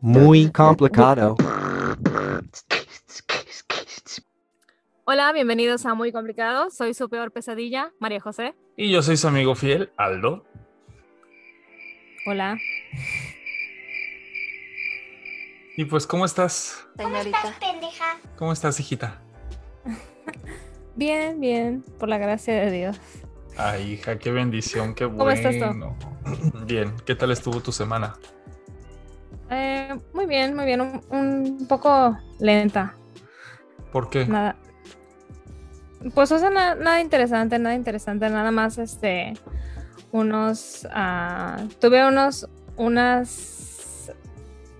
Muy complicado. Hola, bienvenidos a Muy Complicado. Soy su peor pesadilla, María José. Y yo soy su amigo fiel, Aldo. Hola. Y pues, ¿cómo estás? Señorita. ¿Cómo estás, hijita? Bien, bien, por la gracia de Dios. Ay, hija, qué bendición, qué bueno. ¿Cómo estás tú? Bien, ¿qué tal estuvo tu semana? Eh, muy bien, muy bien. Un, un poco lenta. ¿Por qué? Nada. Pues, o sea, na- nada interesante, nada interesante. Nada más, este, unos, ah, tuve unos, unas,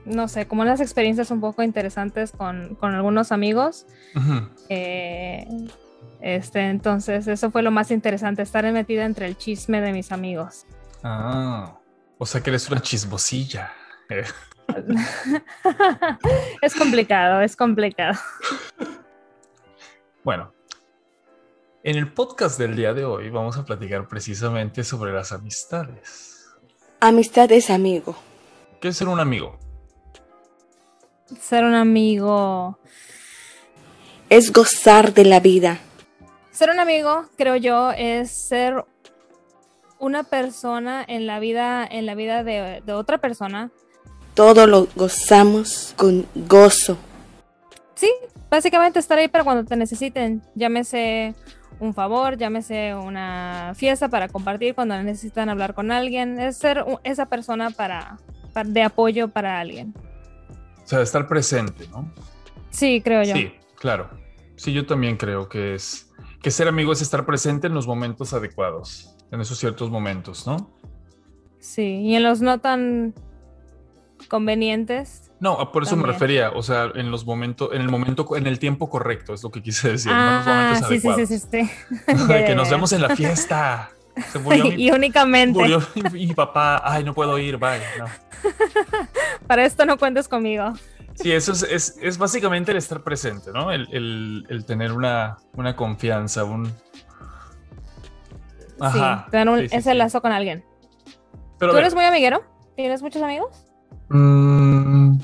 no sé, como unas experiencias un poco interesantes con, con algunos amigos. Ujú. Eh, este, entonces, eso fue lo más interesante, estar metida entre el chisme de mis amigos. Ah, o sea que eres una chismosilla. Eh, es complicado, es complicado. Bueno, en el podcast del día de hoy vamos a platicar precisamente sobre las amistades. Amistad es amigo. ¿Qué es ser un amigo? Ser un amigo. Es gozar de la vida. Ser un amigo, creo yo, es ser una persona en la vida, en la vida de, de otra persona. Todo lo gozamos con gozo. Sí, básicamente estar ahí para cuando te necesiten. Llámese un favor, llámese una fiesta para compartir cuando necesitan hablar con alguien. Es ser esa persona para, para- de apoyo para alguien. O sea, estar presente, ¿no? Sí, creo yo. Sí, claro. Sí, yo también creo que es que ser amigo es estar presente en los momentos adecuados, en esos ciertos momentos, ¿no? Sí, y en los no tan convenientes. No, por eso me refería, o sea, en los momentos, en el momento, en el tiempo correcto, es lo que quise decir, no en los Ah, momentos sí, sí, adecuados. sí, sí, sí. Que nos vemos en la fiesta. Se murió mi, y únicamente. murió mi- mi papá. Ay, no puedo ir, bye. No. Para esto no cuentes conmigo. Sí, eso es, es, es básicamente el estar presente, ¿no? El, el- el tener una, una confianza, un... Ajá, sí, tener un, sí, sí, ese lazo con alguien. Pero ¿Tú eres muy amiguero? ¿Tienes muchos amigos? mm,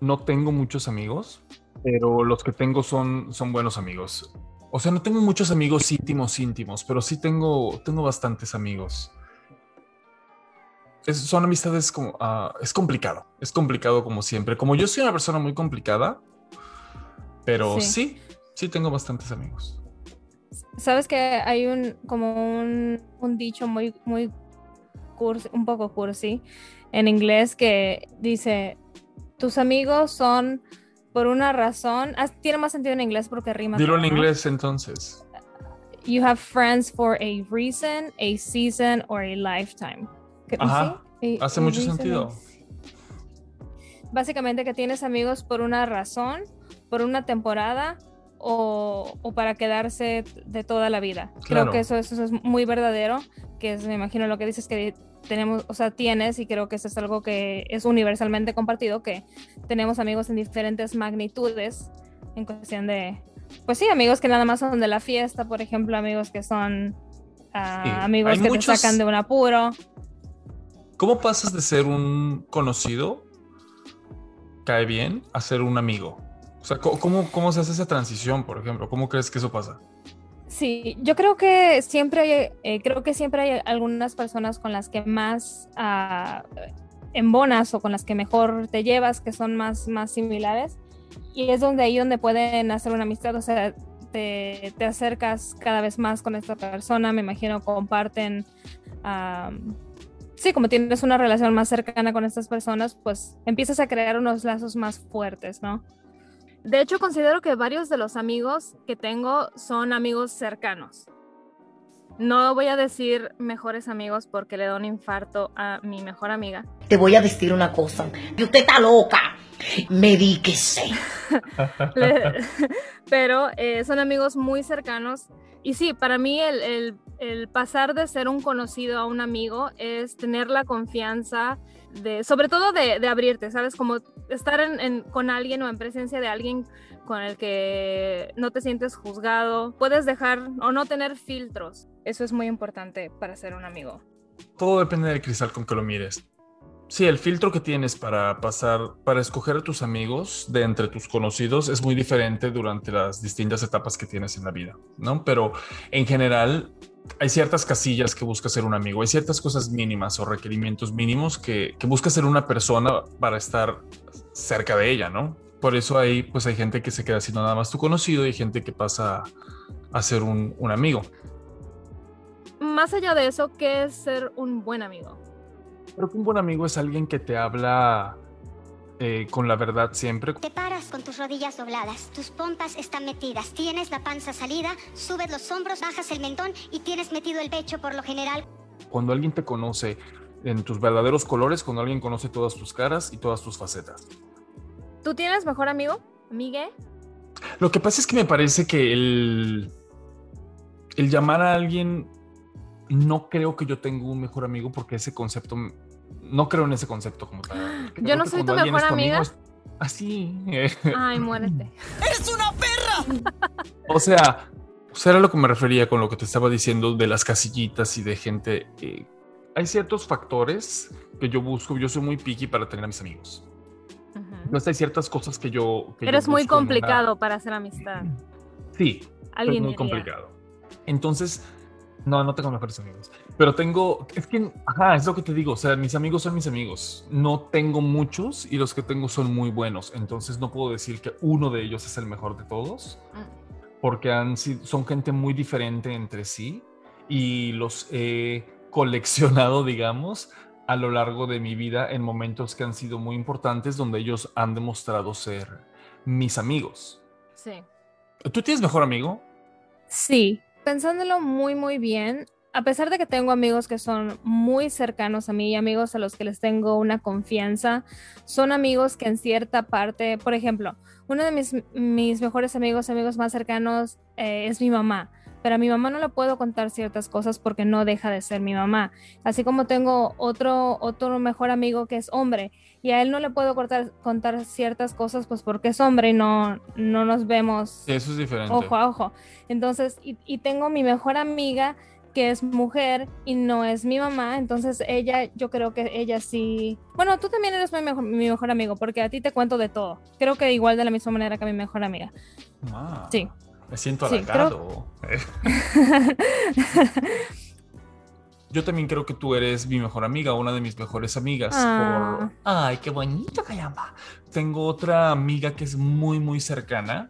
no tengo muchos amigos, pero los que tengo son, son buenos amigos. O sea, no tengo muchos amigos íntimos, íntimos, pero sí tengo, tengo bastantes amigos. Es- son amistades como... ah, es complicado, es complicado como siempre. Como yo soy una persona muy complicada, pero Sí. sí, sí tengo bastantes amigos. Sabes que hay un como un, un dicho muy muy cursi, un poco cursi en inglés que dice tus amigos son por una razón, ah, tiene más sentido en inglés porque rima. Dilo en inglés entonces. You have friends for a reason, a season or a lifetime. ¿Qué- Ajá, sí? Hace mucho sentido. Básicamente que tienes amigos por una razón, por una temporada o, o para quedarse de toda la vida. Claro. Creo que eso, eso es muy verdadero, que es, me imagino lo que dices que tenemos, o sea, tienes y creo que eso es algo que es universalmente compartido, que tenemos amigos en diferentes magnitudes en cuestión de, pues sí, amigos que nada más son de la fiesta, por ejemplo, amigos que son ah, Sí, amigos hay que muchos- te sacan de un apuro. ¿Cómo pasas de ser un conocido, cae bien, a ser un amigo? O sea, ¿cómo- ¿cómo, se hace esa transición, por ejemplo? ¿Cómo crees que eso pasa? Sí, yo creo que siempre hay, eh, creo que siempre hay algunas personas con las que más ah, embonas o con las que mejor te llevas, que son más, más similares. Y es donde ahí donde pueden hacer una amistad, o sea, te, te acercas cada vez más con esta persona, me imagino comparten, am, sí, como tienes una relación más cercana con estas personas, pues empiezas a crear unos lazos más fuertes, ¿no? De hecho, considero que varios de los amigos que tengo son amigos cercanos. No voy a decir mejores amigos porque le da un infarto a mi mejor amiga. Te voy a decir una cosa. Y usted está loca. Medíquese. Pero eh, son amigos muy cercanos. Y sí, para mí el, el- pasar de ser un conocido a un amigo es tener la confianza de, sobre todo de, de abrirte, ¿sabes? Como estar en- en- con alguien o en presencia de alguien con el que no te sientes juzgado. Puedes dejar o no tener filtros. Eso es muy importante para ser un amigo. Todo depende del cristal con que lo mires. Sí, el filtro que tienes para pasar, para escoger a tus amigos de entre tus conocidos es muy diferente durante las distintas etapas que tienes en la vida, ¿no? Pero en general hay ciertas casillas que busca ser un amigo, hay ciertas cosas mínimas o requerimientos mínimos que, busca ser una persona para estar cerca de ella, ¿no? Por eso hay, pues hay gente que se queda siendo nada más tu conocido y hay gente que pasa a ser un, un amigo. Más allá de eso, ¿qué es ser un buen amigo? Creo que un buen amigo es alguien que te habla eh, con la verdad siempre. Te paras con tus rodillas dobladas, tus pompas están metidas, tienes la panza salida, subes los hombros, bajas el mentón y tienes metido el pecho por lo general. Cuando alguien te conoce en tus verdaderos colores, cuando alguien conoce todas tus caras y todas tus facetas. ¿Tú tienes mejor amigo? ¿Amigue? Lo que pasa es que me parece que el, el llamar a alguien no creo que yo tenga un mejor amigo porque ese concepto, no creo en ese concepto como tal. Yo no soy tu mejor amiga. Así. Ay, muérete. ¡Eres una perra! o sea, o era lo que me refería con lo que te estaba diciendo de las casillitas y de gente. Eh, hay ciertos factores que yo busco. Yo soy muy picky para tener a mis amigos. Entonces hay ciertas cosas que yo. Que Eres muy complicado para hacer amistad. Sí. es muy complicado. Entonces, no, no tengo mejores amigos. Pero tengo, es que, ajá, es lo que te digo. O sea, mis amigos son mis amigos. No tengo muchos y los que tengo son muy buenos. Entonces no puedo decir que uno de ellos es el mejor de todos. Mm. Porque han, son gente muy diferente entre sí y los he coleccionado, digamos, a lo largo de mi vida en momentos que han sido muy importantes donde ellos han demostrado ser mis amigos. Sí. ¿Tú tienes mejor amigo? Sí, pensándolo muy, muy bien, a pesar de que tengo amigos que son muy cercanos a mí y amigos a los que les tengo una confianza, son amigos que en cierta parte, por ejemplo, uno de mis, mis mejores amigos, amigos más cercanos, eh, es mi mamá. Pero a mi mamá no le puedo contar ciertas cosas porque no deja de ser mi mamá. Así como tengo otro, otro mejor amigo que es hombre y a él no le puedo contar, contar ciertas cosas pues porque es hombre y no, no nos vemos Eso es diferente. ojo a ojo. Entonces, y, y tengo mi mejor amiga que es mujer y no es mi mamá, entonces ella, yo creo que ella sí. Bueno, tú también eres mi mejor, mi mejor amigo, porque a ti te cuento de todo. Creo que igual de la misma manera que mi mejor amiga. Ah, sí. Me siento halagado. Yo también creo que tú eres mi mejor amiga, una de mis mejores amigas. Ah. Ay, qué bonito, caramba. Tengo otra amiga que es muy, muy cercana.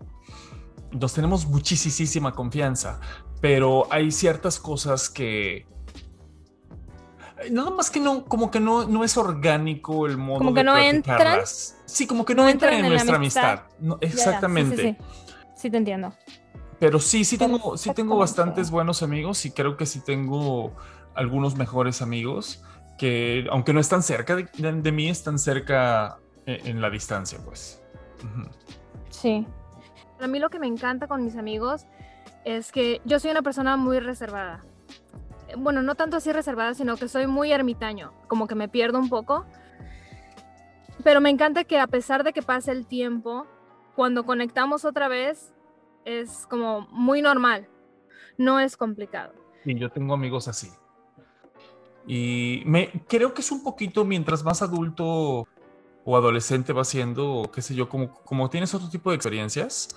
Nos tenemos muchísima confianza, pero hay ciertas cosas que nada más que no, como que no, no es orgánico el modo como que de no entran. Sí, como que no, entran en, nuestra amistad. exactamente. sí, sí, sí, te entiendo. Pero sí, sí tengo, sí tengo bastantes buenos amigos y creo que sí tengo algunos mejores amigos que, aunque no están cerca de, mí, están cerca en, en, la distancia, pues. Sí. A mí lo que me encanta con mis amigos es que yo soy una persona muy reservada. Bueno, no tanto así reservada, sino que soy muy ermitaño, como que me pierdo un poco. Pero me encanta que a pesar de que pase el tiempo, cuando conectamos otra vez, es como muy normal, no es complicado. Y yo tengo amigos así. Y me creo que es un poquito mientras más adulto o adolescente va siendo, qué sé yo, como, como tienes otro tipo de experiencias,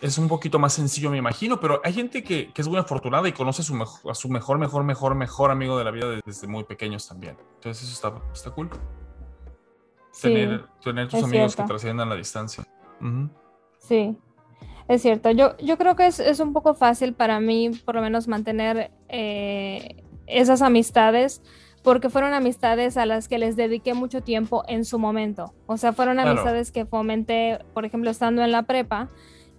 es un poquito más sencillo, me imagino, pero hay gente que, que es muy afortunada y conoce a su, mejor, a su mejor, mejor, mejor, mejor amigo de la vida desde muy pequeños también. Entonces eso está, está cool. Sí, tener, tener tus amigos cierto. que trasciendan la distancia. Uh -huh. Sí, es cierto. Yo, yo creo que es, es, un poco fácil para mí, por lo menos, mantener eh, esas amistades porque fueron amistades a las que les dediqué mucho tiempo en su momento. O sea, fueron claro. amistades que fomenté, por ejemplo, estando en la prepa.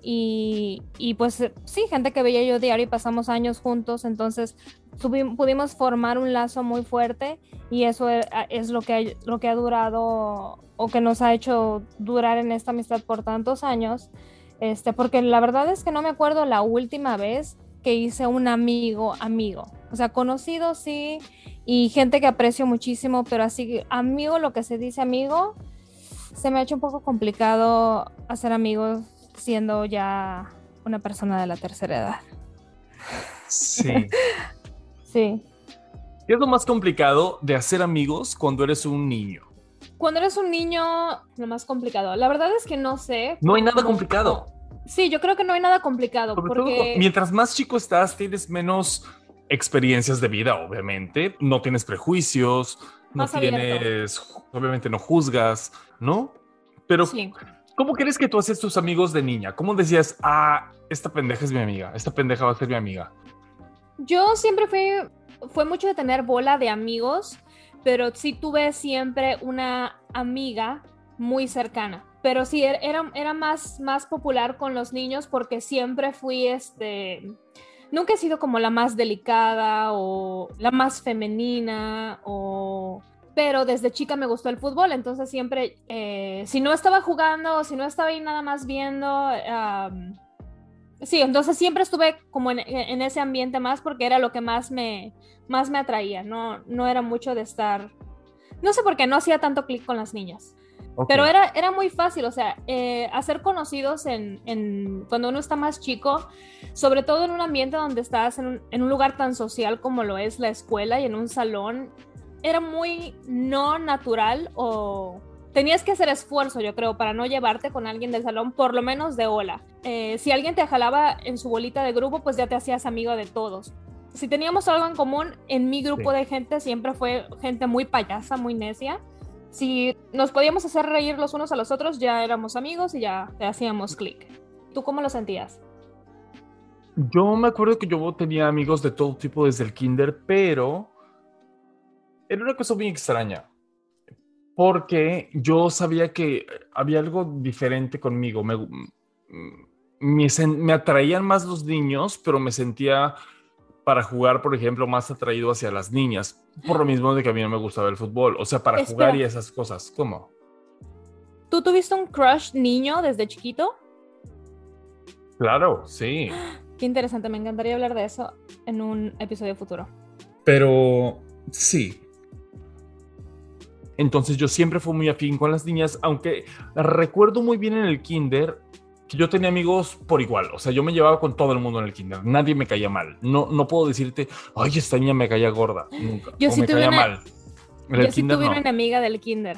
Y, y, pues sí, gente que veía yo diario y pasamos años juntos, entonces pudimos formar un lazo muy fuerte y eso es, es lo, que ha, lo que ha durado o que nos ha hecho durar en esta amistad por tantos años, este, porque la verdad es que no me acuerdo la última vez que hice un amigo amigo, o sea, conocido sí y gente que aprecio muchísimo, pero así amigo, lo que se dice amigo, se me ha hecho un poco complicado hacer amigos siendo ya una persona de la tercera edad. Sí. sí. ¿Qué es lo más complicado de hacer amigos cuando eres un niño? Cuando eres un niño, lo más complicado. La verdad es que no sé. No hay nada complicado. Sí, yo creo que no hay nada complicado. Sobre porque... todo, mientras más chico estás, tienes menos experiencias de vida, obviamente. No tienes prejuicios, no abierto. tienes, obviamente no juzgas, ¿no? Pero, Sí. ¿cómo crees que tú haces tus amigos de niña? ¿Cómo decías, ah, esta pendeja es mi amiga, esta pendeja va a ser mi amiga? Yo siempre fui, fue mucho de tener bola de amigos, pero sí tuve siempre una amiga muy cercana. Pero sí, er- era, era más, más popular con los niños porque siempre fui, este, nunca he sido como la más delicada o la más femenina o... Pero desde chica me gustó el fútbol, entonces siempre, eh, si no estaba jugando si no estaba ahí nada más viendo, Sí, entonces siempre estuve como en, en ese ambiente más porque era lo que más me, más me atraía, no, no era mucho de estar, no sé por qué, no hacía tanto clic con las niñas, pero era, era muy fácil, o sea, eh, hacer conocidos en, en- cuando uno está más chico, sobre todo en un ambiente donde estás en un, en un lugar tan social como lo es la escuela y en un salón, era muy no natural o tenías que hacer esfuerzo, yo creo, para no llevarte con alguien del salón, por lo menos de hola. Eh, si alguien te jalaba en su bolita de grupo, pues ya te hacías amigo de todos. Si teníamos algo en común, en mi grupo Sí. de gente siempre fue gente muy payasa, muy necia. Si nos podíamos hacer reír los unos a los otros, ya éramos amigos y ya te hacíamos clic. ¿Tú cómo lo sentías? Yo me acuerdo que yo tenía amigos de todo tipo desde el kinder, pero era una cosa muy extraña. Porque yo sabía que había algo diferente conmigo. Me, mm, me, atraían más los niños, pero me sentía para jugar, por ejemplo, más atraído hacia las niñas. Por lo mismo de que a mí no me gustaba el fútbol. O sea, para Espera. jugar y esas cosas. ¿Cómo? ¿Tú tuviste un crush niño desde chiquito? Claro, sí. Qué interesante, me encantaría hablar de eso en un episodio futuro. Pero sí. Entonces yo siempre fui muy afín con las niñas, aunque recuerdo muy bien en el kinder que yo tenía amigos por igual. O sea, yo me llevaba con todo el mundo en el kinder. Nadie me caía mal. No, no puedo decirte, ay, esta niña me caía gorda. Nunca. Yo o sí me tuve caía una- mal. En Yo sí kinder tuve no. una enemiga del kinder.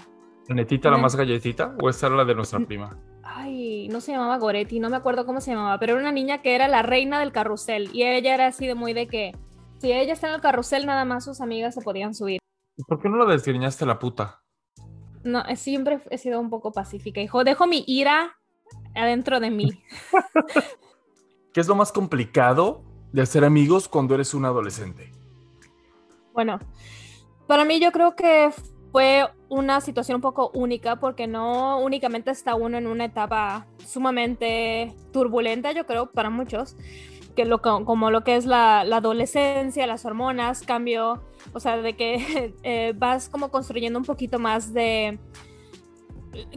¿Netita la más galletita? ¿O esta era la de nuestra prima? Ay, no se llamaba Goretti, no me acuerdo cómo se llamaba, pero era una niña que era la reina del carrusel y ella era así de muy de que si ella está en el carrusel nada más sus amigas se podían subir. ¿Y ¿Por qué no la desgreñaste la puta? No, eh, siempre he sido un poco pacífica, hijo. Dejo mi ira adentro de mí. ¿Qué es lo más complicado de hacer amigos cuando eres un adolescente? Bueno, para mí yo creo que fue una situación un poco única porque no únicamente está uno en una etapa sumamente turbulenta, yo creo, para muchos, que lo, co- como lo que es la, la adolescencia, las hormonas, cambio, o sea, de que eh, vas como construyendo un poquito más de...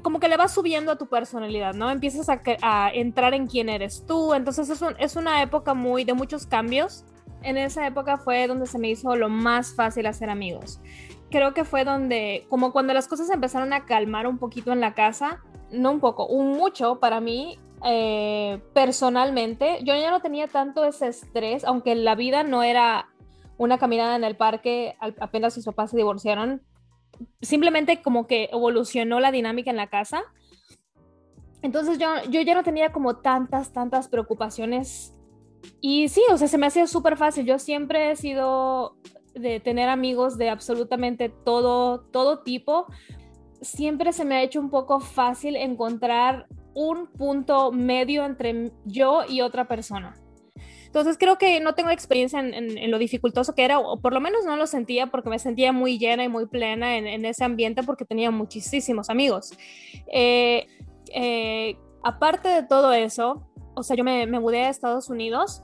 Como que le vas subiendo a tu personalidad, ¿no? Empiezas a, a entrar en quién eres tú, entonces es, un- es una época muy de muchos cambios en esa época fue donde se me hizo lo más fácil hacer amigos. Creo que fue donde, como cuando las cosas empezaron a calmar un poquito en la casa, no un poco, un mucho para mí, eh, personalmente, yo ya no tenía tanto ese estrés, aunque la vida no era una caminada en el parque apenas sus papás se divorciaron, simplemente como que evolucionó la dinámica en la casa. Entonces yo, yo ya no tenía como tantas, tantas preocupaciones y sí, o sea, se me hacía súper fácil. Yo siempre he sido de tener amigos de absolutamente todo, todo tipo. Siempre se me ha hecho un poco fácil encontrar un punto medio entre yo y otra persona. Entonces creo que no tengo experiencia en, lo dificultoso que era, o por lo menos no lo sentía porque me sentía muy llena y muy plena en, ese ambiente porque tenía muchísimos amigos. Eh, eh, aparte de todo eso, o sea, yo me, mudé a Estados Unidos.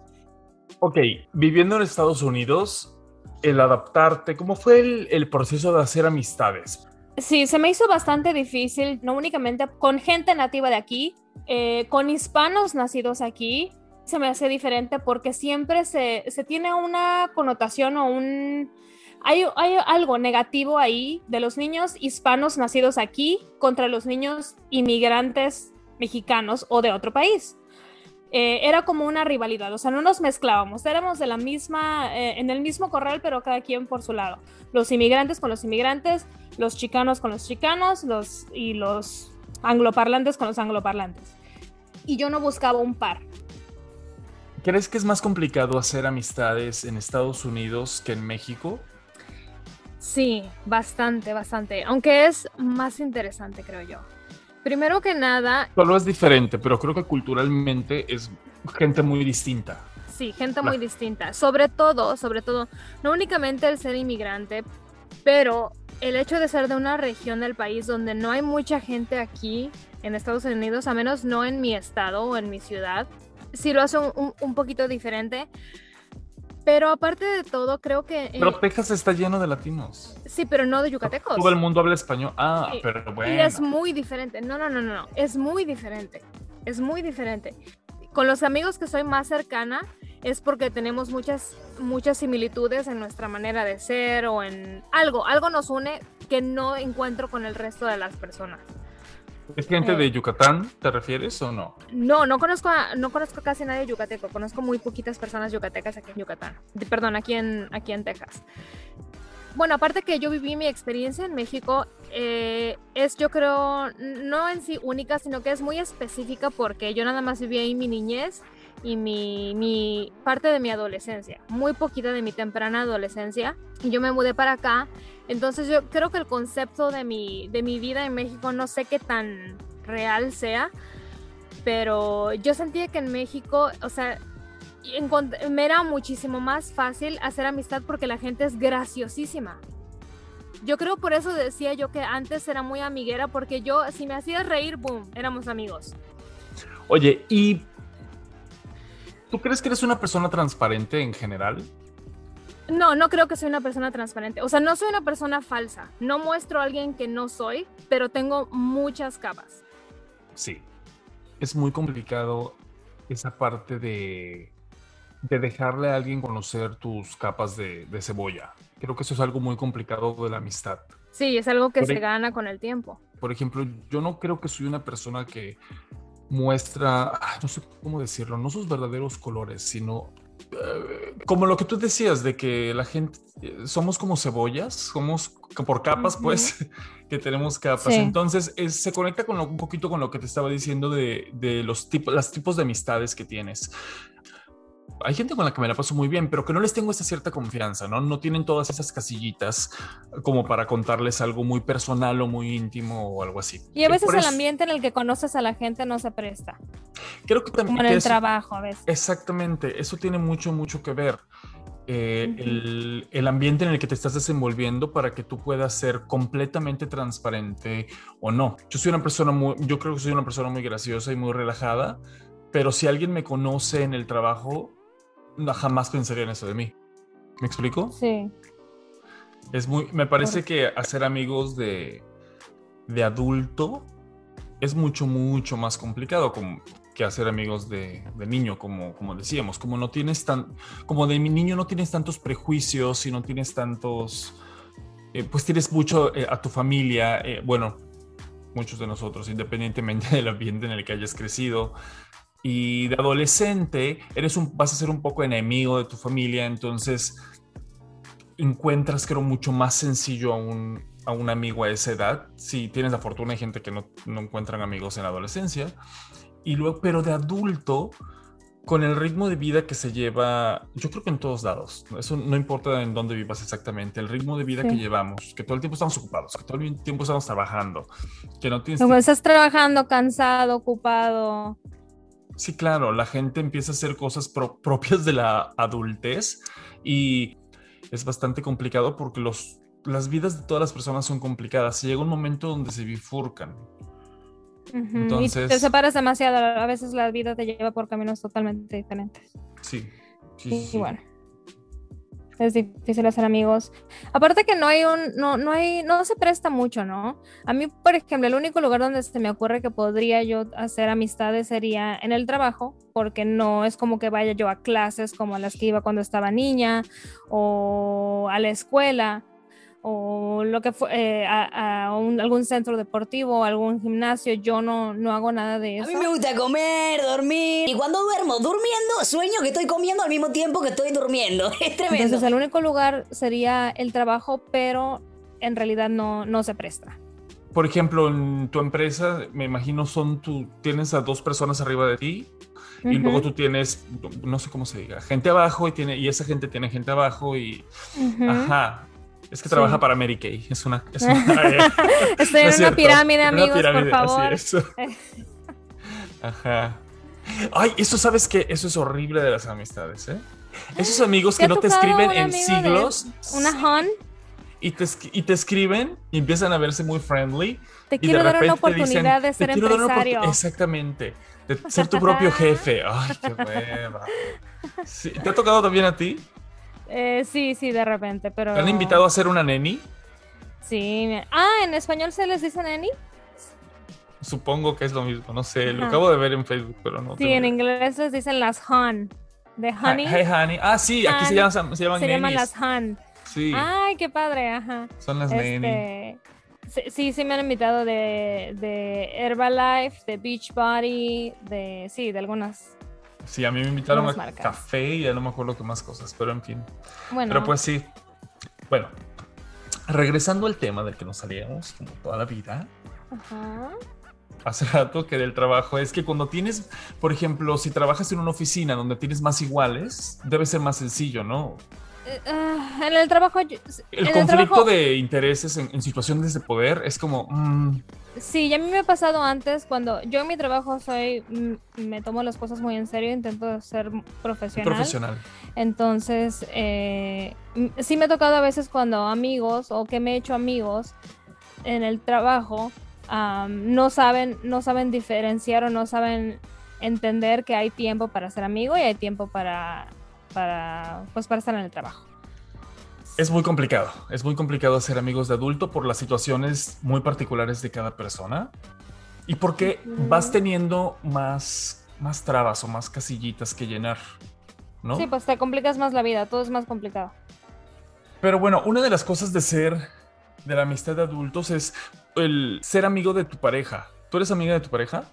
Ok, viviendo en Estados Unidos, el adaptarte, ¿cómo fue el proceso de hacer amistades? Sí, se me hizo bastante difícil, no únicamente con gente nativa de aquí, eh, con hispanos nacidos aquí, se me hace diferente porque siempre se, se tiene una connotación o un... Hay, hay algo negativo ahí de los niños hispanos nacidos aquí contra los niños inmigrantes mexicanos o de otro país. Eh, era como una rivalidad, o sea, no nos mezclábamos, éramos de la misma, eh, en el mismo corral, pero cada quien por su lado. Los inmigrantes con los inmigrantes, los chicanos con los chicanos, los, y los angloparlantes con los angloparlantes. Y yo no buscaba un par. ¿Crees que es más complicado hacer amistades en Estados Unidos que en México? Sí, bastante, bastante. Aunque es más interesante, creo yo. Primero que nada. Solo es diferente, pero creo que culturalmente es gente muy distinta. Sí, gente muy distinta. Sobre todo, sobre todo, no únicamente el ser inmigrante, pero el hecho de ser de una región del país donde no hay mucha gente aquí en Estados Unidos, a menos no en mi estado o en mi ciudad, sí lo hace un, poquito diferente. Pero aparte de todo, creo que... Pero Texas está lleno de latinos. Sí, pero no de yucatecos. Todo el mundo habla español. Ah, pero bueno. Y es muy diferente. No, no, no, no, no. Es muy diferente. Es muy diferente. Con los amigos que soy más cercana es porque tenemos muchas, muchas similitudes en nuestra manera de ser o en algo. Algo nos une que no encuentro con el resto de las personas. ¿Es gente de Yucatán, te refieres o no? No, no conozco, a, no conozco casi a nadie yucateco. Conozco muy poquitas personas yucatecas aquí en Yucatán. perdón, aquí en, aquí en Texas. Bueno, aparte que yo viví mi experiencia en México, eh, es yo creo, no en sí única, sino que es muy específica porque yo nada más viví ahí mi niñez y mi, mi parte de mi adolescencia, muy poquita de mi temprana adolescencia. Y yo me mudé para acá entonces yo creo que el concepto de mi, de mi vida en México no sé qué tan real sea, pero yo sentía que en México, o sea, me era muchísimo más fácil hacer amistad porque la gente es graciosísima. Yo creo por eso decía yo que antes era muy amiguera porque yo, si me hacías reír, boom, éramos amigos. Oye, ¿y tú crees que eres una persona transparente en general? No, no creo que soy una persona transparente. O sea, no soy una persona falsa. No muestro a alguien que no soy, pero tengo muchas capas. Sí. Es muy complicado esa parte de, de dejarle a alguien conocer tus capas de, cebolla. Creo que eso es algo muy complicado de la amistad. Sí, es algo que se gana con el tiempo. Por ejemplo, yo no creo que soy una persona que muestra, no sé cómo decirlo, no sus verdaderos colores, sino como lo que tú decías de que la gente somos como cebollas, somos por capas, pues, que tenemos capas. Entonces, se conecta con un poquito con lo que te estaba diciendo de, de los tipos, los tipos de amistades que tienes hay gente con la que me la paso muy bien, pero que no les tengo esa cierta confianza, ¿no? No tienen todas esas casillitas como para contarles algo muy personal o muy íntimo o algo así. Y a veces el ambiente en el que conoces a la gente no se presta. Creo que también... Como en el trabajo a veces. Exactamente, eso tiene mucho, mucho que ver. Eh, el, el, ambiente en el que te estás desenvolviendo para que tú puedas ser completamente transparente o no. Yo soy una persona muy, yo creo que soy una persona muy graciosa y muy relajada, pero si alguien me conoce en el trabajo, jamás pensaría en eso de mí. ¿Me explico? Sí. Es muy, me parece que hacer amigos de, de adulto es mucho, mucho más complicado como, que hacer amigos de, de, niño, como, como decíamos. Como no tienes tan, como de mi niño no tienes tantos prejuicios y no tienes tantos, eh, pues tienes mucho eh, a tu familia, eh, bueno, muchos de nosotros, independientemente del ambiente en el que hayas crecido, y de adolescente eres un, vas a ser un poco enemigo de tu familia, entonces encuentras, creo, mucho más sencillo a un, a un amigo a esa edad. Si tienes la fortuna, hay gente que no, no encuentran amigos en la adolescencia. Y luego, pero de adulto, con el ritmo de vida que se lleva, yo creo que en todos lados, eso no importa en dónde vivas exactamente, el ritmo de vida que llevamos, que todo el tiempo estamos ocupados, que todo el tiempo estamos trabajando, que no tienes... estás trabajando cansado, ocupado, Sí, claro, la gente empieza a hacer cosas propias de la adultez y es bastante complicado porque los, las vidas de todas las personas son complicadas. Llega un momento donde se bifurcan. Entonces, y te separas demasiado. A veces la vida te lleva por caminos totalmente diferentes. Sí. sí, sí. bueno es difícil hacer amigos. Aparte que no hay un, no, no hay, no se presta mucho, ¿no? A mí, por ejemplo, el único lugar donde se me ocurre que podría yo hacer amistades sería en el trabajo, porque no es como que vaya yo a clases como las que iba cuando estaba niña, o a la escuela, o lo que fue eh, a, a un- algún centro deportivo, algún gimnasio, yo no, no hago nada de A eso. mí me gusta comer, dormir. Y cuando duermo, durmiendo, sueño que estoy comiendo al mismo tiempo que estoy durmiendo. Es tremendo. Entonces el único lugar sería el trabajo, pero en realidad no, no se presta. Por ejemplo, en tu empresa, me imagino son tú, tienes a dos personas arriba de ti y luego tú tienes, no sé cómo se diga, gente abajo y, tiene, y esa gente tiene gente abajo y... Ajá. Es que Sí. trabaja para Mary Kay. Es una... Es una Estoy No en es una pirámide, En una amigos, por así favor. Ajá. Ay, eso sabes que eso es horrible de las amistades, ¿eh? Esos amigos ¿Te que no te escriben en siglos Una Han, y te, y te escriben y empiezan a verse muy friendly. te quiero dar una oportunidad de "Te ser quiero dar una oportu-". empresario. Exactamente. De ser tu propio jefe. Ay, qué hueva. ¿Te ha tocado también a ti? Eh, sí, sí, de repente, pero... ¿Te han invitado a ser una neni? Sí. me- Ah, ¿en español se les dice neni? Supongo que es lo mismo, no sé, lo Ajá. acabo de ver en Facebook, pero no. Sí, tengo en inglés les dicen las Han. De honey Hey, honey. Ah, sí, aquí se llaman, se llaman se llaman las Han. Sí, Ay, qué padre, ajá. son las. Este, sí, sí, sí me han invitado de, de Herbalife, de Beachbody, de, sí, de algunas. Sí, a mí me invitaron a marcas. café y ya no me acuerdo qué más cosas, pero en fin. Bueno, Pero pues sí. Bueno, regresando al tema del que nos salíamos como toda la vida. ajá. Hace rato que del trabajo es que cuando tienes, por ejemplo, si trabajas en una oficina donde tienes más iguales, debe ser más sencillo, ¿no? Eh, ah, en el trabajo, yo- El conflicto trabajo- de intereses en, en situaciones de poder es como, mm, Sí, ya a mí me ha pasado antes cuando yo en mi trabajo soy, mm, me tomo las cosas muy en serio, intento ser profesional. profesional. Entonces, eh, m- sí me ha tocado a veces cuando amigos o que me he hecho amigos en el trabajo no saben, no saben diferenciar o no saben entender que hay tiempo para ser amigo y hay tiempo para, para, pues, para estar en el trabajo. Es muy complicado, es muy complicado hacer amigos de adulto por las situaciones muy particulares de cada persona y porque vas teniendo más, más trabas o más casillitas que llenar, ¿no? Sí, pues te complicas más la vida, todo es más complicado. Pero bueno, una de las cosas de ser, de la amistad de adultos es el ser amigo de tu pareja. ¿Tú eres amiga de tu pareja?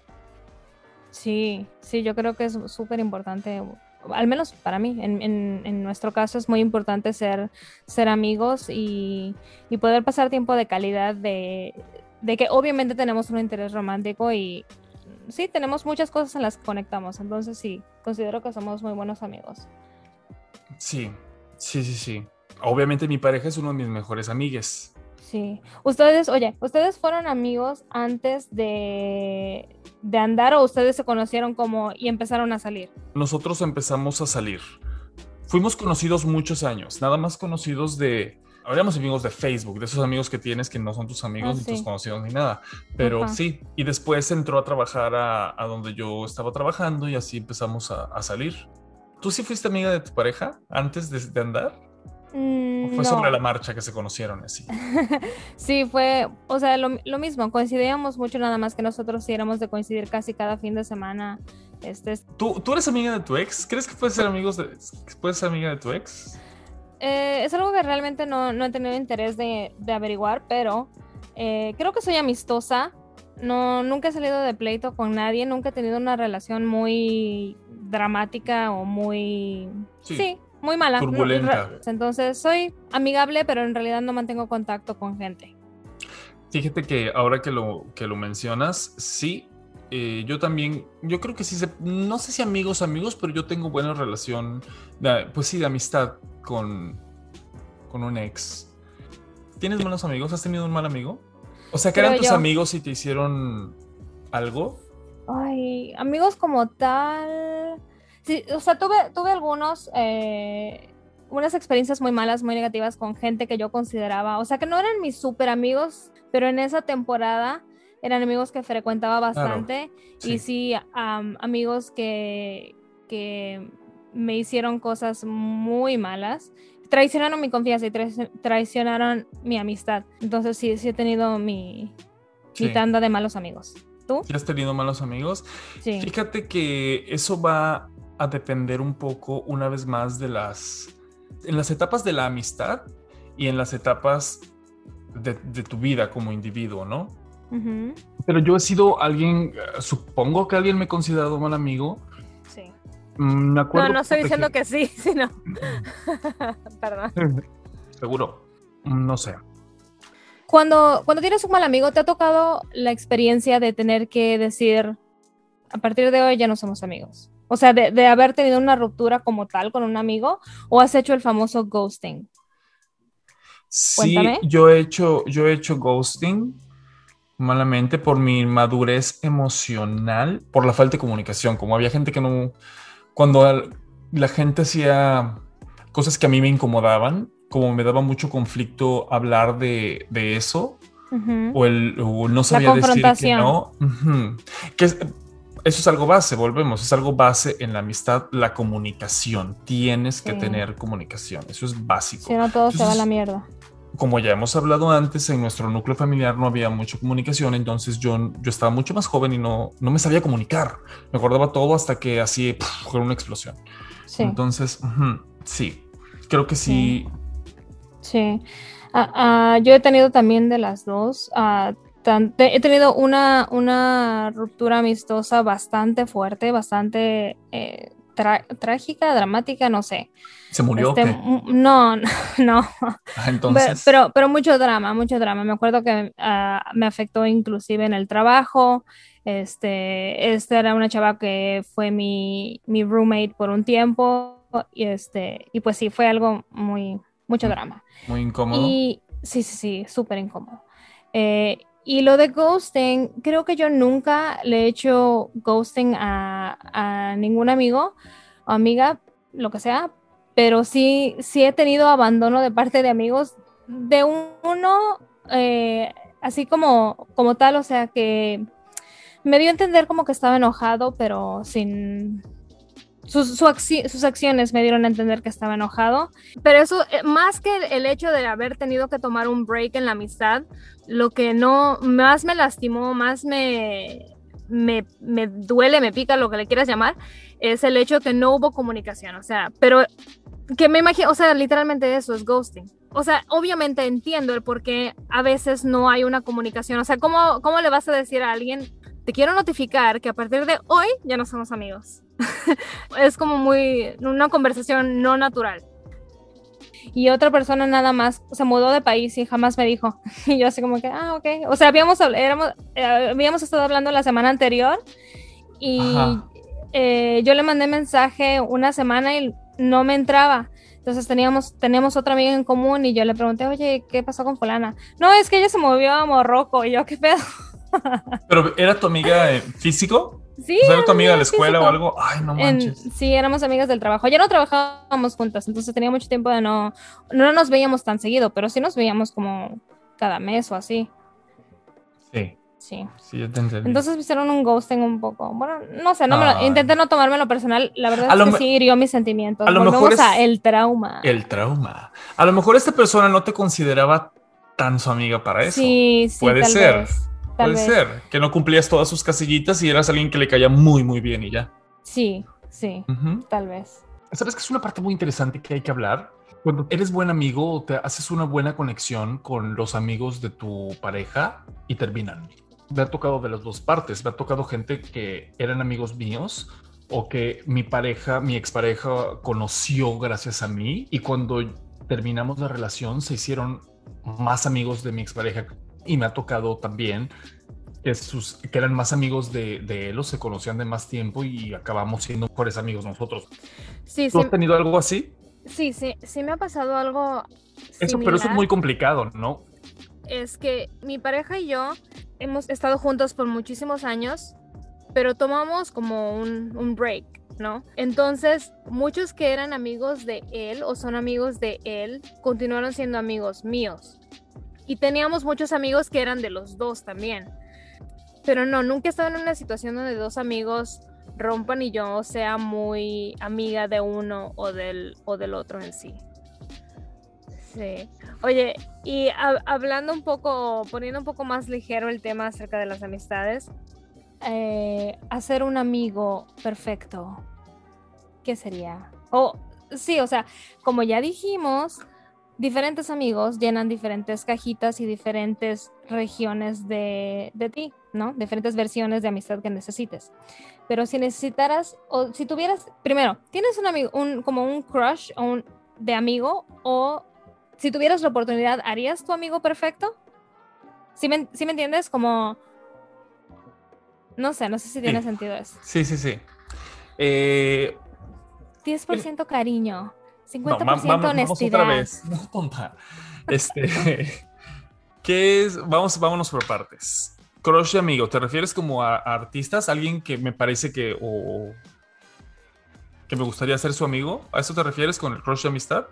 Sí, sí, yo creo que es súper importante, al menos para mí, en, en- en nuestro caso es muy importante ser, ser amigos y, y poder pasar tiempo de calidad, de, de que obviamente tenemos un interés romántico y sí, tenemos muchas cosas en las que conectamos, entonces sí, considero que somos muy buenos amigos. Sí, sí, sí, sí. Obviamente mi pareja es uno de mis mejores amigues. Sí. Ustedes, oye, ¿ustedes fueron amigos antes de, de andar o ustedes se conocieron como y empezaron a salir? Nosotros empezamos a salir. Fuimos conocidos muchos años, nada más conocidos de... Habríamos amigos de Facebook, de esos amigos que tienes que no son tus amigos Ah, ni sí. tus conocidos ni nada. Pero Ajá. sí, y después entró a trabajar a, a donde yo estaba trabajando y así empezamos a, a salir. ¿Tú sí fuiste amiga de tu pareja antes de, de andar? ¿O Mm, fue no. sobre la marcha que se conocieron así? Sí, fue, o sea, lo, lo mismo, coincidíamos mucho, nada más que nosotros sí éramos de coincidir casi cada fin de semana. Este, es- ¿Tú, ¿Tú eres amiga de tu ex? ¿Crees que puedes ser amigos de, puedes ser amiga de tu ex? eh, es algo que realmente no, no he tenido interés de, de averiguar, pero eh, creo que soy amistosa. No, nunca he salido de pleito con nadie, nunca he tenido una relación muy dramática o muy... Sí. Sí, muy mala. Turbulenta. Entonces soy amigable, pero en realidad no mantengo contacto con gente. Fíjate que ahora que lo, que lo mencionas, sí, eh, yo también, yo creo que sí, se- no sé si amigos, amigos, pero yo tengo buena relación, de- pues sí, de amistad con, con un ex. ¿Tienes buenos amigos? ¿Has tenido un mal amigo? O sea, que eran tus yo. amigos y te hicieron algo. Ay, amigos como tal. Sí, o sea, tuve, tuve algunos, eh, unas experiencias muy malas, muy negativas con gente que yo consideraba, o sea, que no eran mis súper amigos, pero en esa temporada eran amigos que frecuentaba bastante y sí, am, amigos que, que me hicieron cosas muy malas. Traicionaron mi confianza y traici- traicionaron mi amistad. Entonces sí, sí he tenido mi, mi Sí. tanda de malos amigos. ¿Tú? ¿Sí has tenido malos amigos? Sí. Fíjate que eso va a depender un poco una vez más de las en las etapas de la amistad y en las etapas de, de tu vida como individuo, ¿no? Pero yo he sido alguien, supongo que alguien me ha considerado mal amigo. Sí. Mm, Me acuerdo No, no estoy diciendo que sí, sino. Perdón. Seguro. Mm, No sé. Cuando, cuando tienes un mal amigo, ¿te ha tocado la experiencia de tener que decir, a partir de hoy ya no somos amigos? O sea, de, de haber tenido una ruptura como tal con un amigo, o has hecho el famoso ghosting. Sí, Cuéntame. yo he hecho, yo he hecho ghosting malamente por mi madurez emocional, por la falta de comunicación. Como había gente que no, cuando la gente hacía cosas que a mí me incomodaban, como me daba mucho conflicto hablar de, de eso, Ujú. o el o no sabía decir que no. Ujú. Que es- eso es algo base, volvemos, es algo base en la amistad, la comunicación. Tienes que tener comunicación, eso es básico Si no, todo se va a la mierda. como ya hemos hablado antes, en nuestro núcleo familiar no había mucha comunicación, entonces yo, yo estaba mucho más joven y no, no me sabía comunicar. Me acordaba todo hasta que así fue una explosión. Sí. Entonces, sí, creo que sí. Sí. Ah, ah, yo he tenido también de las dos. ah, he tenido una, una ruptura amistosa bastante fuerte, bastante eh, trágica, dramática, no sé. Se murió. Este, ¿o qué? m- no, no. Ah, entonces, Pero, pero mucho drama, mucho drama. Me acuerdo que ah, me afectó inclusive en el trabajo. Este, esta era una chava que fue mi, mi roommate por un tiempo. Y este, y pues sí, fue algo muy, mucho Mm. drama. muy incómodo. Y sí, sí, sí, súper incómodo. Eh, y lo de ghosting, creo que yo nunca le he hecho ghosting a, ningún amigo o amiga, lo que sea, pero sí, sí he tenido abandono de parte de amigos de uno, eh, así como, como tal, o sea que me dio a entender como que estaba enojado, pero sin... Sus, sus acciones me dieron a entender que estaba enojado, pero eso, eh, más que el, hecho de haber tenido que tomar un break en la amistad, lo que no más me lastimó, más me, me, me duele, me pica, lo que le quieras llamar, es el hecho que no hubo comunicación. O sea, pero que me imagino, o sea, literalmente eso es ghosting. O sea, obviamente entiendo el por qué a veces no hay una comunicación. O sea, ¿cómo, cómo le vas a decir a alguien, te quiero notificar que a partir de hoy ya no somos amigos? es como muy, una conversación no natural y otra persona nada más se mudó de país y jamás me dijo. Y yo así como que, ah, ok. O sea, habíamos, éramos, eh, habíamos estado hablando la semana anterior y eh, yo le mandé mensaje una semana y no me entraba. Entonces teníamos, teníamos otra amiga en común y yo le pregunté, oye, ¿qué pasó con fulana? No, es que ella se movió a Morroco y yo, ¿qué pedo? Pero era tu amiga eh, físico? Sí, O sea, era tu amiga de la físico. escuela o algo. Ay, no En- manches. sí, éramos amigas del trabajo. Ya no trabajábamos juntas, entonces tenía mucho tiempo de no, no nos veíamos tan seguido, pero sí nos veíamos como cada mes o así. Sí, Sí. sí, ya te entendí. Entonces me hicieron un ghosting un poco. Bueno, no sé, no me lo- intenté no tomármelo personal. La verdad A es que sí hirió mis sentimientos. a lo Volvemos mejor es- a el trauma. El trauma. A lo mejor esta persona no te consideraba tan su amiga para eso. Sí, sí, Puede tal ser. vez, tal Puede vez. ser que no cumplías todas sus casillitas y eras alguien que le caía muy, muy bien y ya. Sí, sí, Ujú. tal vez. ¿Sabes que es una parte muy interesante que hay que hablar? Cuando eres buen amigo o te haces una buena conexión con los amigos de tu pareja y terminan. Me ha tocado de las dos partes. Me ha tocado gente que eran amigos míos o que mi pareja, mi expareja conoció gracias a mí y cuando terminamos la relación se hicieron más amigos de mi expareja y me ha tocado también que, sus, que eran más amigos de, de él o se conocían de más tiempo y acabamos siendo mejores amigos nosotros. Sí, ¿Tú sí, has tenido algo así? sí, sí, sí me ha pasado algo. Eso, pero eso es muy complicado, ¿no? es que mi pareja y yo hemos estado juntos por muchísimos años, pero tomamos como un, un break, ¿no? Entonces, muchos que eran amigos de él o son amigos de él continuaron siendo amigos míos. Y teníamos muchos amigos que eran de los dos también. Pero no, nunca he estado en una situación donde dos amigos rompan y yo sea muy amiga de uno o del, o del otro en sí. Sí. Oye, y hab- hablando un poco, poniendo un poco más ligero el tema acerca de las amistades, eh, hacer un amigo perfecto, ¿qué sería? O sí, o sea, como ya dijimos, diferentes amigos llenan diferentes cajitas y diferentes regiones de, de ti, ¿no? Diferentes versiones de amistad que necesites. Pero si necesitaras, o si tuvieras, primero, ¿tienes un amigo, un, como un crush o un, de amigo? O si tuvieras la oportunidad, ¿harías tu amigo perfecto? ¿Sí me, sí me entiendes? Como, no sé, no sé si tiene Sí. sentido eso. Sí, sí, sí. Eh, 10% cariño, 50% no, va- vamos, vamos otra vez. No, tonta. Este, ¿qué es? Vamos, vámonos por partes. Crush de amigo, ¿te refieres como a, a artistas? Alguien que me parece que o que me gustaría ser su amigo. ¿A eso te refieres con el crush de amistad?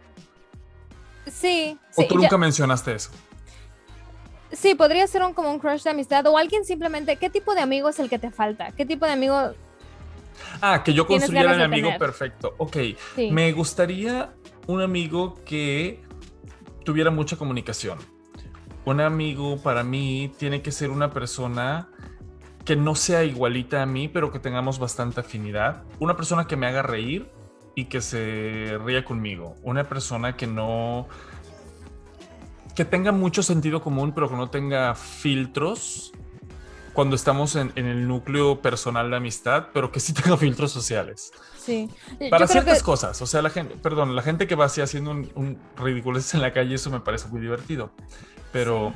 Sí, ¿O sí, tú nunca mencionaste eso? sí, podría ser un, como un crush de amistad o alguien simplemente, ¿qué tipo de amigo es el que te falta? ¿Qué tipo de amigo? Ah, que yo construyera mi amigo tener. perfecto. Ok. Sí. Me gustaría un amigo que tuviera mucha comunicación. Un amigo para mí tiene que ser una persona que no sea igualita a mí, pero que tengamos bastante afinidad. Una persona que me haga reír y que se ría conmigo. Una persona que no... que tenga mucho sentido común, pero que no tenga filtros cuando estamos en, en el núcleo personal de amistad, pero que sí tenga filtros sociales. Sí. Para ciertas que- cosas, o sea, la gente, perdón, la gente que va así haciendo un, un ridiculez en la calle, eso me parece muy divertido. Pero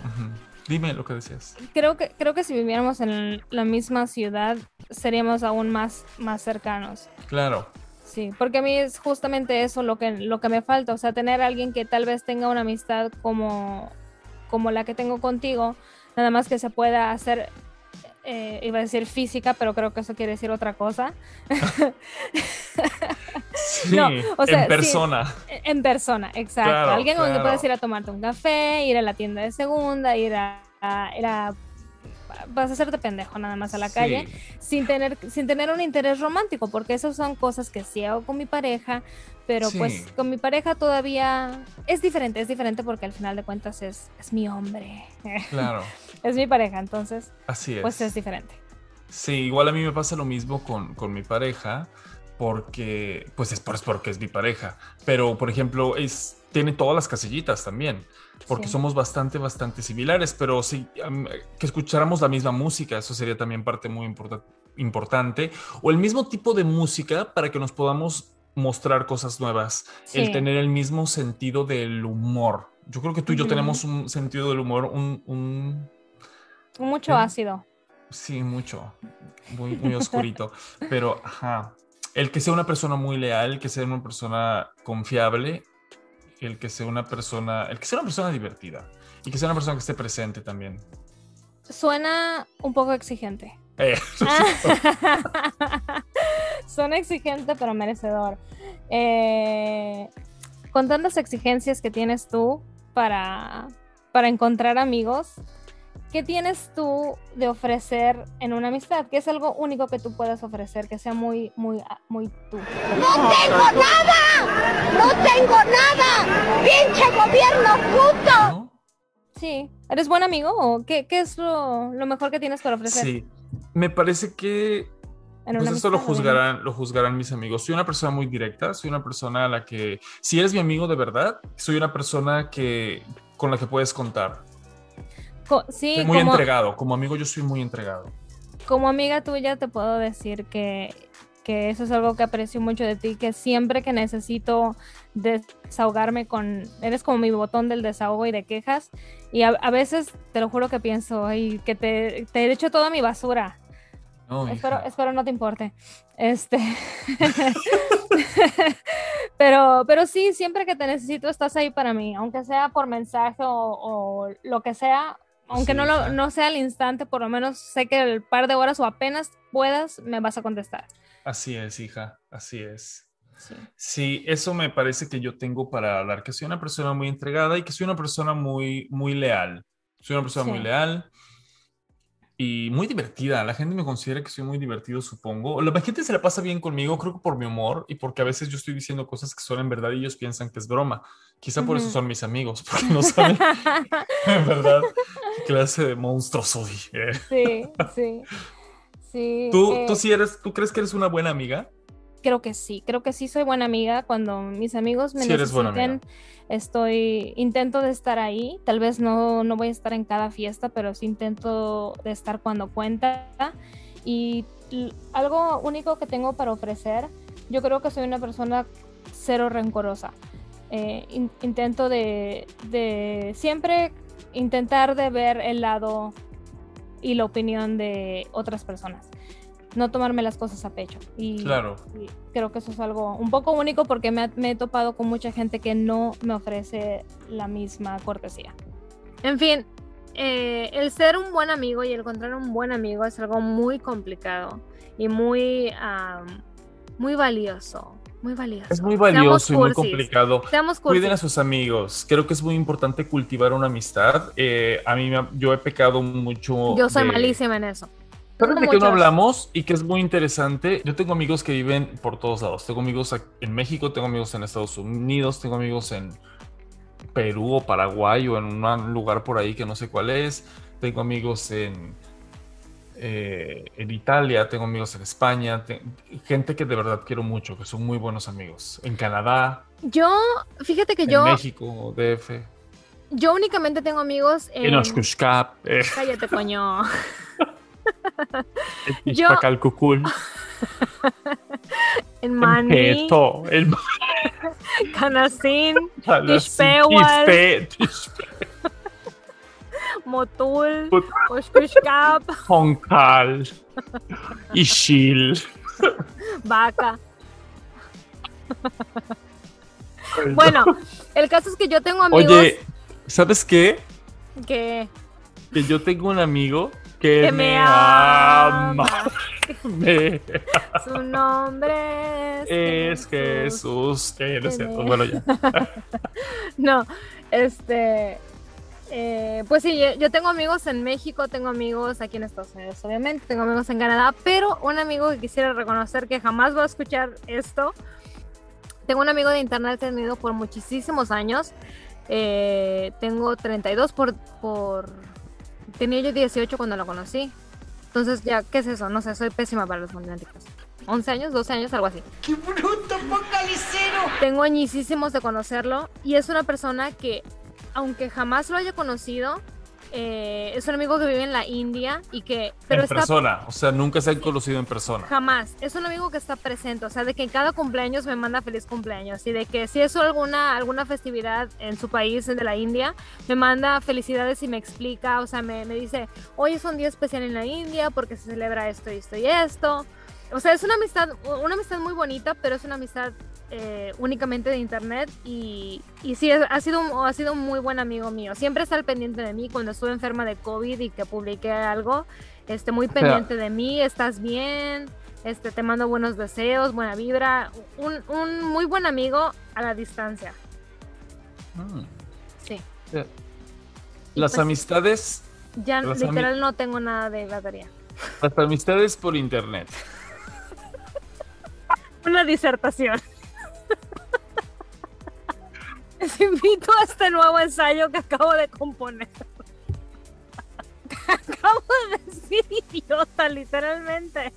dime lo que decías. creo que creo que si viviéramos en la misma ciudad seríamos aún más más cercanos. Claro, Sí, porque a mí es justamente eso lo que lo que me falta, o sea, tener a alguien que tal vez tenga una amistad como como la que tengo contigo, nada más que se pueda hacer eh, iba a decir física, pero creo que eso quiere decir otra cosa. sí, No, o sea, en sí. persona. En persona, exacto. Claro, Alguien donde claro. puedes ir a tomarte un café, ir a la tienda de segunda, ir a, a- ir a- vas a hacerte pendejo nada más a la Sí, calle sin tener sin tener un interés romántico, porque esas son cosas que sí hago con mi pareja, pero Sí. pues con mi pareja todavía es diferente, es diferente porque al final de cuentas es, es mi hombre, Claro, es mi pareja, entonces así es. pues es diferente. Sí, igual a mí me pasa lo mismo con, con mi pareja, porque, pues es, por- es porque es mi pareja. Pero, por ejemplo, es, tiene todas las casillitas también, porque Sí. somos bastante, bastante similares, pero sí, que escucháramos la misma música, eso sería también parte muy importa- importante, o el mismo tipo de música para que nos podamos mostrar cosas nuevas, el tener el mismo sentido del humor. Yo creo que tú y yo tenemos un sentido del humor, un- un Mucho Ujú. ácido. Sí, mucho. Muy, muy oscurito. Pero, ajá. El que sea una persona muy leal, el que sea una persona confiable, el que sea una persona, el que sea una persona divertida y que sea una persona que esté presente también. Suena un poco exigente. Eh, Suena exigente, pero merecedor. Eh, con tantas exigencias que tienes tú para, para encontrar amigos, ¿qué tienes tú de ofrecer en una amistad? ¿Qué es algo único que tú puedas ofrecer, que sea muy, muy, muy tú? ¡No tengo nada! ¡No tengo nada! ¡Pinche gobierno puto! Sí. ¿Eres buen amigo o qué, qué es lo, lo mejor que tienes para ofrecer Sí. Me parece que en Pues esto lo juzgarán, lo juzgarán mis amigos. Soy una persona muy directa, soy una persona a la que, si eres mi amigo de verdad, soy una persona que con la que puedes contar. Co- sí, Soy muy como, entregado, como amigo yo soy muy entregado. como amiga tuya te puedo decir que, que eso es algo que aprecio mucho de ti, que siempre que necesito desahogarme con, eres como mi botón del desahogo y de quejas, y a, a veces te lo juro que pienso, ay, que te, te he hecho toda mi basura, No, espero, espero no te importe, este, pero, pero sí, siempre que te necesito estás ahí para mí, aunque sea por mensaje o, o lo que sea, aunque Sí, no, lo, no sea al instante, por lo menos sé que el par de horas o apenas puedas, me vas a contestar. Así es, hija, así es. Sí. Sí, eso me parece que yo tengo para hablar, que soy una persona muy entregada y que soy una persona muy, muy leal. Soy una persona Sí. muy leal y muy divertida. La gente me considera que soy muy divertido, supongo. La gente se la pasa bien conmigo, creo que por mi humor y porque a veces yo estoy diciendo cosas que son en verdad y ellos piensan que es broma. Quizá por eso son mis amigos, porque no saben en verdad qué clase de monstruo soy. Eh, sí, sí. Sí. ¿Tú, eh, tú sí eres, tú crees que eres una buena amiga? creo que sí, creo que sí soy buena amiga. Cuando mis amigos me Sí eres buena necesiten, estoy, intento de estar ahí. Tal vez no, no voy a estar en cada fiesta, pero sí intento de estar cuando cuenta. Y algo único que tengo para ofrecer, yo creo que soy una persona cero rencorosa. Eh, in- intento de, de siempre intentar de ver el lado y la opinión de otras personas. No tomarme las cosas a pecho. Y, Claro. y creo que eso es algo un poco único porque me, me he topado con mucha gente que no me ofrece la misma cortesía. En fin, eh, el ser un buen amigo y el encontrar un buen amigo es algo muy complicado y muy, muy valioso. Muy valioso. Es muy Seamos valioso y muy cursis, complicado. Seamos Cuiden a sus amigos. Creo que es muy importante cultivar una amistad. Eh, a mí me ha- yo he pecado mucho. Yo soy de- malísima en eso. ¿Sabes de qué no hablamos? Y que es muy interesante. Yo tengo amigos que viven por todos lados. Tengo amigos en México, tengo amigos en Estados Unidos, tengo amigos en Perú o Paraguay o en un lugar por ahí que no sé cuál es. Tengo amigos en, eh, en Italia, tengo amigos en España. te- gente que de verdad quiero mucho, que son muy buenos amigos. En Canadá, Yo, fíjate que en yo, México, DF, yo únicamente tengo amigos en... en Oshkoshkap, eh, Cállate, coño. en Yo- En en Mani, Peto, en Talasín, Tixpehual. Tixpe- Tixpe- Motul, Oshkoshkap, Joncal, Ixil. Vaca. Bueno, el caso es que yo tengo amigos Oye, ¿sabes qué? que, Que yo tengo un amigo que, que me ama. Me- Su nombre es, es Jesús. Que no es cierto. Bueno, ya. No, este. Eh, pues sí, yo, tengo amigos en México, tengo amigos aquí en Estados Unidos, obviamente, tengo amigos en Canadá, pero un amigo que quisiera reconocer que jamás va a escuchar esto. Tengo un amigo de internet tenido por muchísimos años. eh, tengo 32 por, por. Tenía yo 18 cuando lo conocí. Entonces, ya, ¿qué es eso? No sé, soy pésima para las matemáticas. 11 años, 12 años, algo así. ¡Qué bruto, focalicero! Tengo añísimos de conocerlo y es una persona que, aunque jamás lo haya conocido, eh, es un amigo que vive en la India y que, pero en está persona. O sea, nunca se han conocido en persona. jamás, es un amigo que está presente, o sea, de que en cada cumpleaños me manda feliz cumpleaños y de que si es alguna alguna festividad en su país, de la India, me manda felicidades y me explica, o sea, me, me dice, hoy es un día especial en la India porque se celebra esto y esto y esto. O sea, es una amistad, una amistad muy bonita, pero es una amistad eh, únicamente de internet y, y sí, ha sido, un- ha sido un muy buen amigo mío. Siempre está al pendiente de mí cuando estuve enferma de COVID y que publiqué algo. Este, muy pendiente de mí, estás bien, este, te mando buenos deseos, buena vibra. Un, un muy buen amigo a la distancia. Mm. Sí. Y Las pues, amistades, Ya las ami- literal no tengo nada de batería. las amistades por internet. Una disertación. Les invito a este nuevo ensayo que acabo de componer. Acabo de decir idiota, literalmente.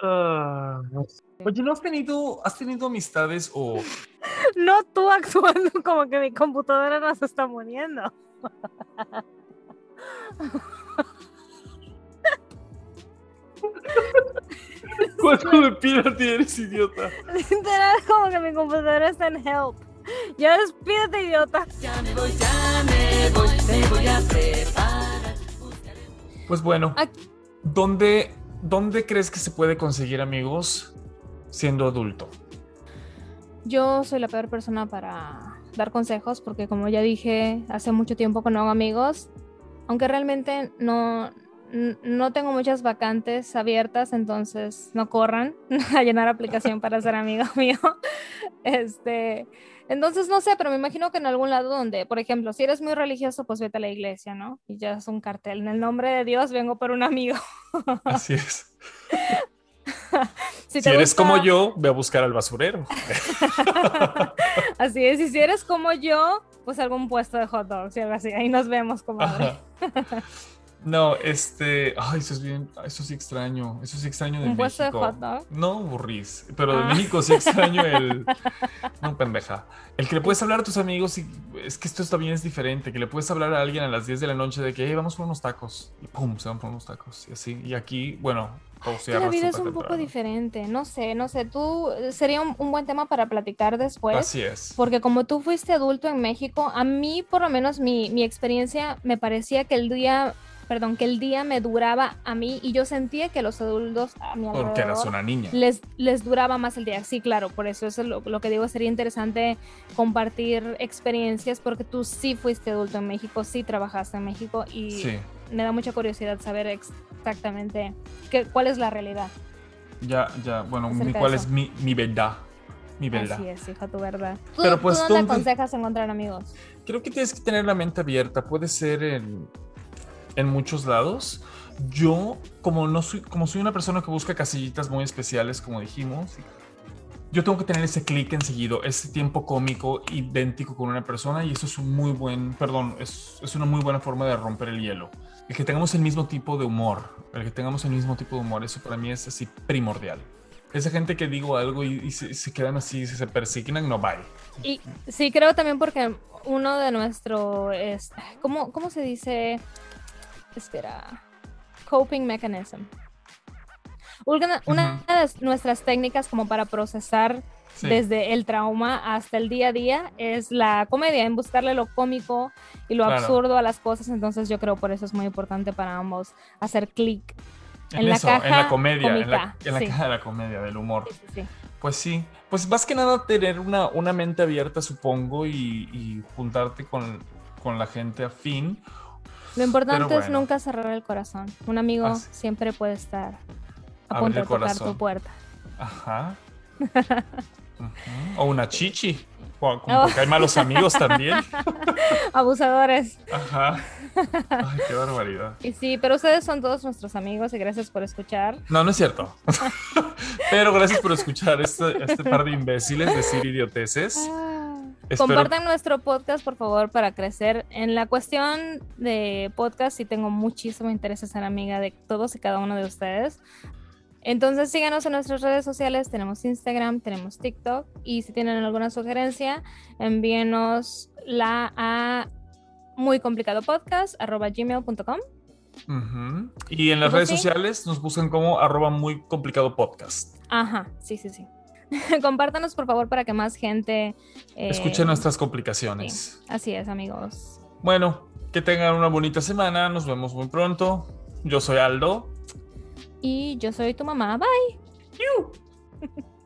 Ah, Oye, ¿no has tenido, has tenido amistades o No tú actuando como que mi computadora nos está muriendo. cuánto me pidas eres idiota? Literal como que mi computadora está en help. Ya despídete, idiota. Pues bueno, Aquí- ¿dónde, ¿dónde crees que se puede conseguir amigos siendo adulto? Yo soy la peor persona para dar consejos porque como ya dije, hace mucho tiempo que no hago amigos, aunque realmente no, no tengo muchas vacantes abiertas, entonces no corran a llenar aplicación para ser amigo mío. Este, entonces no sé, pero me imagino que en algún lado donde, por ejemplo, si eres muy religioso, pues vete a la iglesia, ¿no? Y ya es un cartel. En el nombre de Dios vengo por un amigo. Así es. Si, eres gusta- como yo, ve a buscar al basurero. Así es, y si eres como yo, pues algún puesto de hot dogs y algo así. Ahí nos vemos, comadre. No, este, ay, eso es bien, eso sí extraño, eso sí extraño de ¿Un puesto de México. hot dog? No, burris, pero de Ah. México sí extraño el, no pendeja, el que le puedes hablar a tus amigos y es que esto también es diferente, que le puedes hablar a alguien a las 10 de la noche de que, hey, vamos por unos tacos y pum, se van por unos tacos y así, y aquí, bueno, Que la vida es un poco diferente, no sé, no sé, tú sería un, un buen tema para platicar después. Así es. Porque como tú fuiste adulto en México, a mí por lo menos mi, mi experiencia me parecía que el día, perdón, que el día me duraba a mí y yo sentía que los adultos a mi Porque eras alrededor una niña. les, les duraba más el día. Sí, claro, por eso eso es lo, lo que digo, sería interesante compartir experiencias porque tú sí fuiste adulto en México, sí trabajaste en México y Sí, me da mucha curiosidad saber exactamente qué, cuál es la realidad. ya, ya, bueno, mi, cuál es mi, mi verdad, mi verdad. Así es, hija, tu verdad. ¿Tú, Pero tú pues, dónde ¿dónde- aconsejas encontrar amigos? Creo que tienes que tener la mente abierta. Puede ser en, en muchos lados. Yo, como no soy, como soy una persona que busca casillitas muy especiales, como dijimos, yo tengo que tener ese clic enseguido, ese tiempo cómico idéntico con una persona, y eso es un muy buen, perdón, es, es una muy buena forma de romper el hielo. El que tengamos el mismo tipo de humor, el que tengamos el mismo tipo de humor, eso para mí es así primordial. Esa gente que digo algo y, y se, se quedan así, se persignan, no bye. Y sí, creo también porque uno de nuestro, es, ¿cómo, ¿cómo se dice? Espera, coping mechanism. Una, una de nuestras técnicas como para procesar Sí. desde el trauma hasta el día a día es la comedia, en buscarle lo cómico y lo Claro. absurdo a las cosas. Entonces yo creo por eso es muy importante para ambos hacer clic. En, En la eso, en la caja comedia, en la, cómica, en la sí. caja de la comedia, del humor. Sí. Pues sí, pues más que nada tener una, una mente abierta, supongo, y, y juntarte con, con la gente afín. Lo importante es nunca cerrar el corazón. Un amigo Así. siempre puede estar a punto de tocar tu puerta. Ajá. O una chichi. Como Oh. Porque hay malos amigos también. Abusadores. Ajá. Ay, qué barbaridad. Y sí, pero ustedes son todos nuestros amigos y gracias por escuchar. No, no es cierto. Pero gracias por escuchar este, este par de imbéciles decir idioteces. Espero- Compartan nuestro podcast, por favor, para crecer. En la cuestión de podcast, sí tengo muchísimo interés en ser amiga de todos y cada uno de ustedes. Entonces síganos en nuestras redes sociales, tenemos Instagram, tenemos TikTok y si tienen alguna sugerencia, envíenos la a muy complicado podcast gmail.com. Ujú. Y en las Pues redes sí. sociales nos buscan como arroba muy complicado podcast. Ajá, sí, sí, sí. Compártanos por favor para que más gente eh, Escuchen nuestras complicaciones. Así es, amigos. Bueno, que tengan una bonita semana. Nos vemos muy pronto. Yo soy Aldo. Y yo soy tu mamá. Bye.